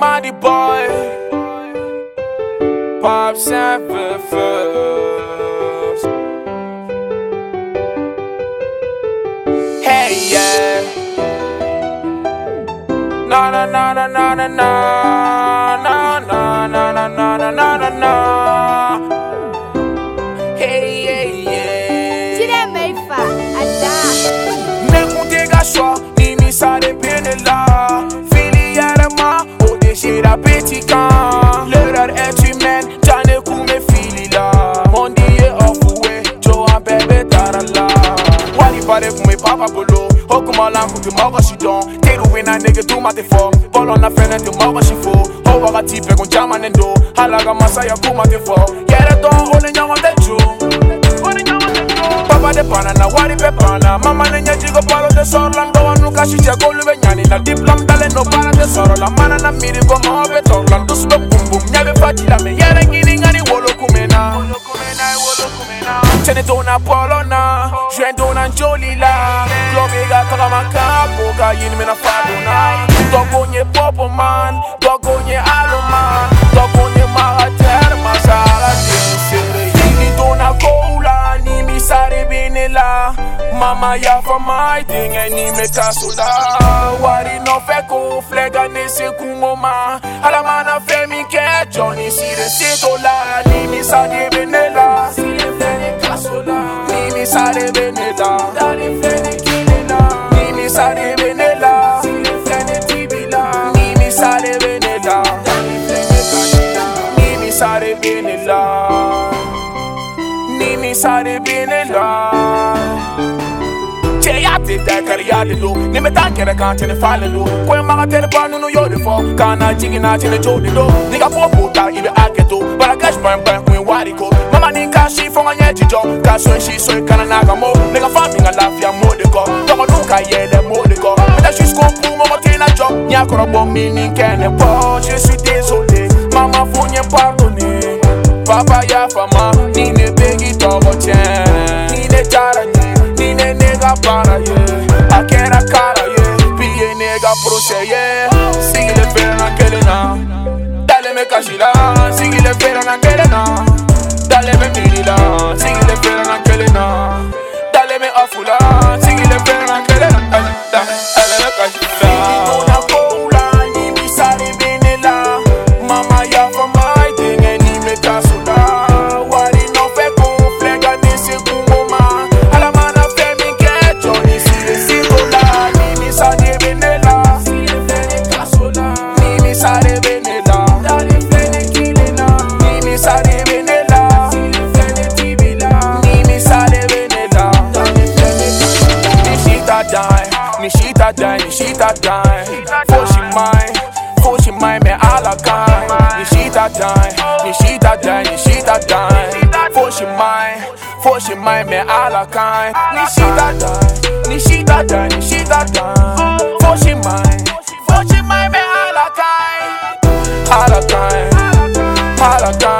Mighty boy. Pops and. Hey, yeah. Na na na na na na na na na na na na na na na na. Hey, yeah, yeah. Tira meifa, ada. N'écoutez choix, ni mi va bolo Ook om al aan goed je je don Tegen win aan nigga doe maar te Bol on a fan en te mouw als je voor Ho waga type kon jaman en do. Halaga masa ya koe maar te voor Jere don ole nyama te jo Papa de pana na wari pe pana Mama ne nyaji go palo te soro Lando nuka kashi che go lube nyani Na dip lam dale no para te soro La mana na miri go mo be tong Lando sube bum bum nyabe fati la me yere ngini Senator na Polona, Jendo na Jolila, Globega Karamaka, Boga Yin Mena Fadona, Dogonye Popoman, Dogonye Aloman, Dogonye Maratel, Masala Sere, Yini Dona Gola, Nimi Sare Benela, Mama ya fa mai thing ni me kasula Wari no feko flega ne se kungoma Alamana femi ke Johnny si de la, Ni mi sa de ni bene là Ce ya te da kar ya de lo Ni me tan kere kan tene fale lo Ko ma ga tere pa no yo de fo Kana jigi na tene jo de lo Ni ga po puta ibe aketo Bara cash pan pan kuin wari ko Mama ni ka shi fo nga ji jo Ka so shi so kana na ga mo Ni ga fa mi nga lafia mo de ko Tomo nu ka yele mo de ko Me da shi sko pu mo mo tina jo Nya koro bo mi ni kene po Je suis désolé Mama faut nye pardonner Papa ya fama Ni ne como tiene. Ni de cara, para, yeah. I get a cara, yeah. Be a nigga pro se, yeah. Sigue le fera na kelena. Dale me kashila. Sigue le fera na mai me alla kind. Nishita time, Nishita time, Nishita time For she mine, for she mine me alla kind. Nishita time, Nishita time, Nishita time For she mine, for she mine me alla kind. Alla kind, alla kind.